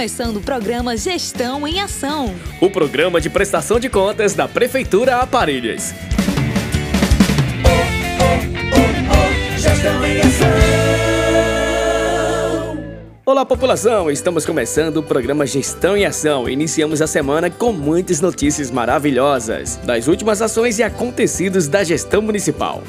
Começando o programa Gestão em Ação. O programa de prestação de contas da Prefeitura Aparelhas. Gestão em Ação. Olá, população! Estamos começando o programa Gestão em Ação. Iniciamos a semana com muitas notícias maravilhosas das últimas ações e acontecidos da gestão municipal.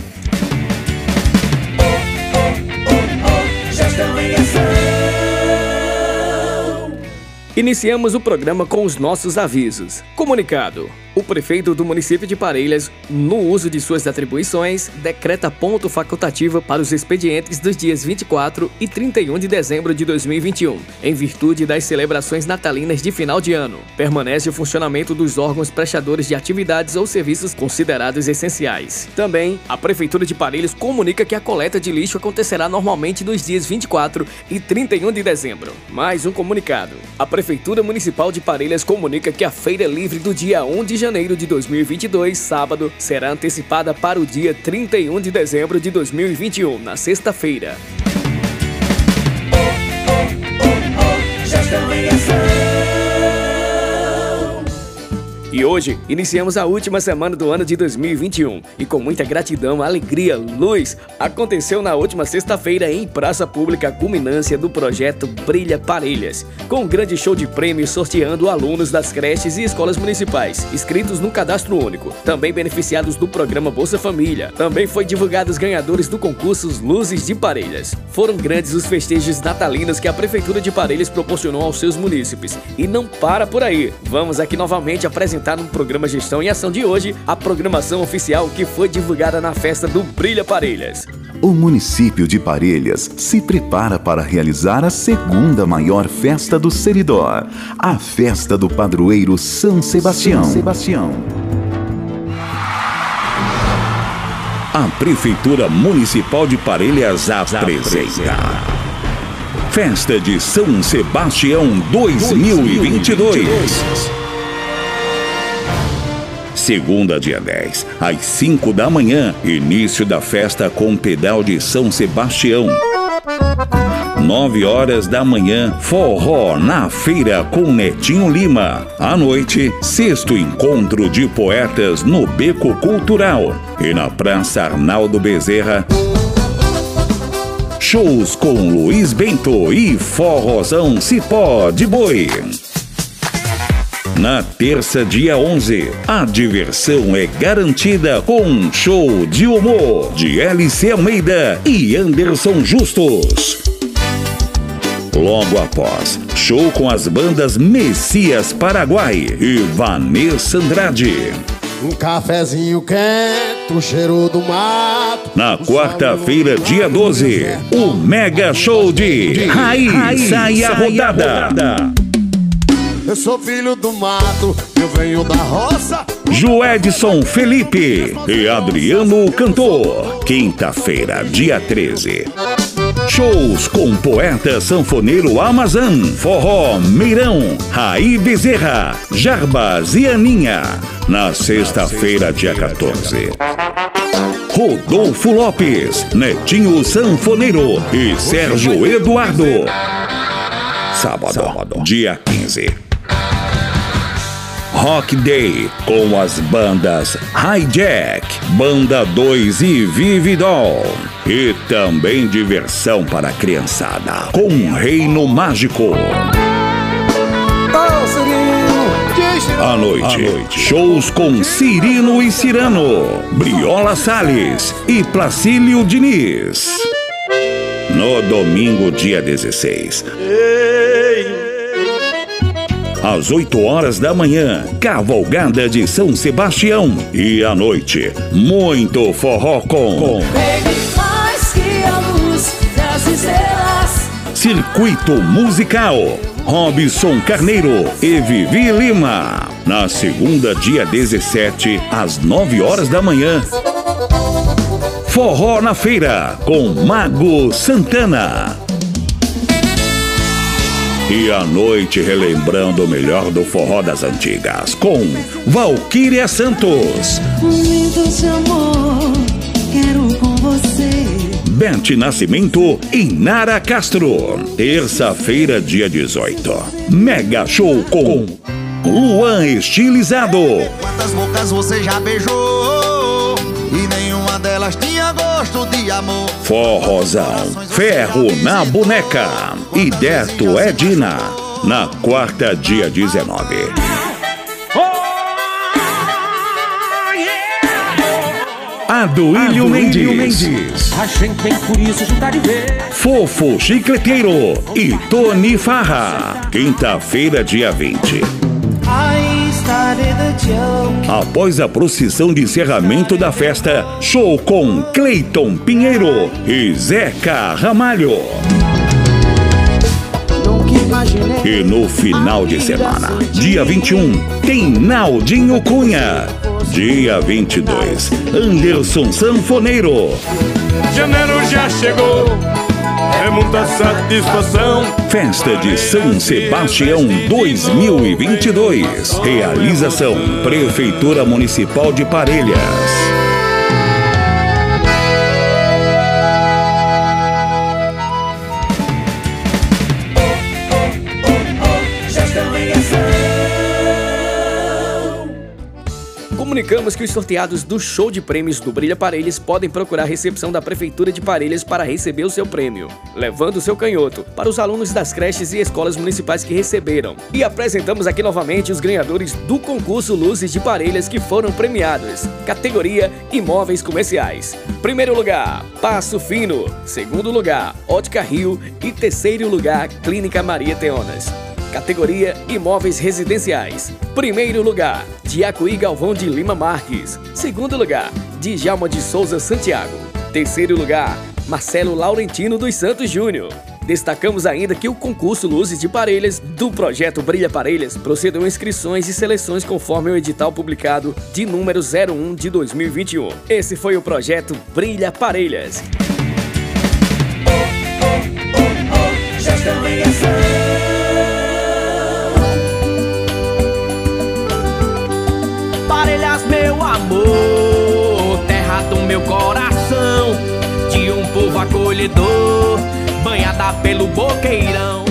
Iniciamos o programa com os nossos avisos. Comunicado. O prefeito do município de Parelhas, no uso de suas atribuições, decreta ponto facultativo para os expedientes dos dias 24 e 31 de dezembro de 2021, em virtude das celebrações natalinas de final de ano. Permanece o funcionamento dos órgãos prestadores de atividades ou serviços considerados essenciais. Também, a Prefeitura de Parelhas comunica que a coleta de lixo acontecerá normalmente nos dias 24 e 31 de dezembro. Mais um comunicado. A Prefeitura Municipal de Parelhas comunica que a feira livre do dia 1 de janeiro de 2022, sábado, será antecipada para o dia 31 de dezembro de 2021, na sexta-feira. Gestão em Ação. E hoje iniciamos a última semana do ano de 2021 e com muita gratidão, alegria, luz, aconteceu na última sexta-feira em praça pública a culminância do projeto Brilha Parelhas, com um grande show de prêmios sorteando alunos das creches e escolas municipais, inscritos no cadastro único, também beneficiados do programa Bolsa Família. Também foi divulgados ganhadores do concurso Luzes de Parelhas. Foram grandes os festejos natalinos que a prefeitura de Parelhas proporcionou aos seus munícipes. E não para por aí. Vamos aqui novamente apresentar no programa Gestão em Ação de hoje a programação oficial que foi divulgada na festa do Brilha Parelhas. O município de Parelhas se prepara para realizar a segunda maior festa do Seridó, a festa do padroeiro São Sebastião. São Sebastião. A Prefeitura Municipal de Parelhas apresenta Festa de São Sebastião 2022. Segunda, dia 10, às 5 da manhã, início da festa com pedal de São Sebastião. 9 horas da manhã, forró na feira com Netinho Lima. À noite, sexto encontro de poetas no Beco Cultural. E na Praça Arnaldo Bezerra, shows com Luiz Bento e Forrozão Cipó de Boi. Na terça, dia 11, a diversão é garantida com um show de humor de LC Almeida e Anderson Justus. Logo após, show com as bandas Messias Paraguai e Vanessa Andrade. Um cafezinho quente, o cheiro do mato. Na quarta-feira, dia 12, o mega show de Raiz Sai a Rodada. Eu sou filho do mato, eu venho da roça. Joedson Felipe e Adriano Cantor. Quinta-feira, dia 13. Shows com poeta sanfoneiro Amazon, Forró Meirão, Raí Bezerra, Jarbas e Aninha. Na sexta-feira, dia 14. Rodolfo Lopes, Netinho Sanfoneiro e Sérgio Eduardo. Sábado, dia 15. Rock Day com as bandas Hijack, Banda 2 e Vividol. E também diversão para a criançada com Reino Mágico. À noite, shows com Cirino e Cirano, Briola Salles e Placílio Diniz. No domingo, dia 16. Às 8 horas da manhã, Cavalgada de São Sebastião. E à noite, muito forró com mais que a luz das estrelas. Circuito Musical. Robson Carneiro e Vivi Lima. Na segunda, dia 17, às 9 horas da manhã. Forró na Feira, com Mago Santana. E à noite relembrando o melhor do forró das antigas, com Valquíria Santos. Momentos de amor, quero com você. Bete Nascimento e Nara Castro. Terça-feira, dia 18. Mega Show com Luan Estilizado. Quantas bocas você já beijou? Delas tinha gosto de amor. Forrozão, Ferro na Boneca e Deto Edina. Na quarta, dia 19. Aduílio Mendes. A gente vem por isso juntar e ver. Fofo Chicleteiro e Tony Farra. Quinta-feira, dia 20. Após a procissão de encerramento da festa, show com Cleiton Pinheiro e Zeca Ramalho. E no final de semana, dia 21, tem Naldinho Cunha. Dia 22, Anderson Sanfoneiro. Janeiro já chegou, é muita satisfação. Festa de São Sebastião 2022. Realização Prefeitura Municipal de Parelhas. Comunicamos que os sorteados do show de prêmios do Brilha Parelhas podem procurar a recepção da Prefeitura de Parelhas para receber o seu prêmio, levando o seu canhoto para os alunos das creches e escolas municipais que receberam. E apresentamos aqui novamente os ganhadores do concurso Luzes de Parelhas que foram premiados. Categoria Imóveis Comerciais. Primeiro lugar, Passo Fino. Segundo lugar, Ótica Rio. E terceiro lugar, Clínica Maria Teonas. Categoria Imóveis Residenciais. Primeiro lugar, Diacuí Galvão de Lima Marques. Segundo lugar, Djalma de Souza Santiago. Terceiro lugar, Marcelo Laurentino dos Santos Júnior. Destacamos ainda que o concurso Luzes de Parelhas do projeto Brilha Parelhas procedeu inscrições e seleções conforme o edital publicado de número 01 de 2021. Esse foi o projeto Brilha Parelhas. Gestão em ação. Meu amor, terra do meu coração, de um povo acolhedor, banhada pelo boqueirão.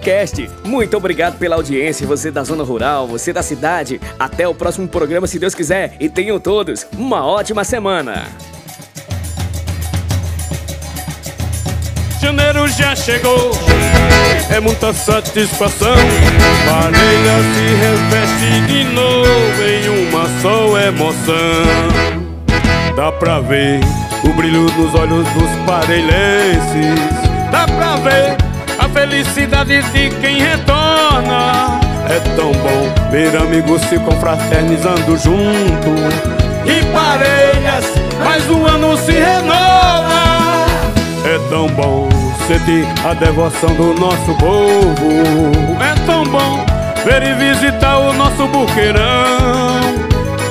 Muito obrigado pela audiência, você da zona rural, você da cidade. Até o próximo programa, se Deus quiser, e tenham todos uma ótima semana. Janeiro já chegou, é muita satisfação. Parelha se reveste de novo em uma só emoção. Dá pra ver o brilho nos olhos dos parelhenses. Dá pra ver felicidade de quem retorna. É tão bom ver amigos se confraternizando junto. E parelhas, mais um ano se renova. É tão bom sentir a devoção do nosso povo. É tão bom ver e visitar o nosso buqueirão.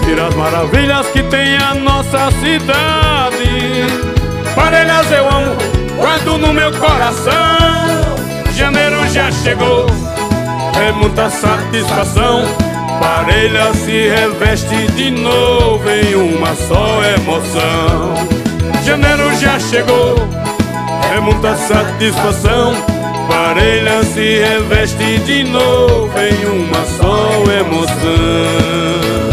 Ver as maravilhas que tem a nossa cidade. Parelhas eu amo, guardo no meu coração. Já chegou, é muita satisfação. Parelha se reveste de novo em uma só emoção. Janeiro já chegou, é muita satisfação. Parelha se reveste de novo em uma só emoção.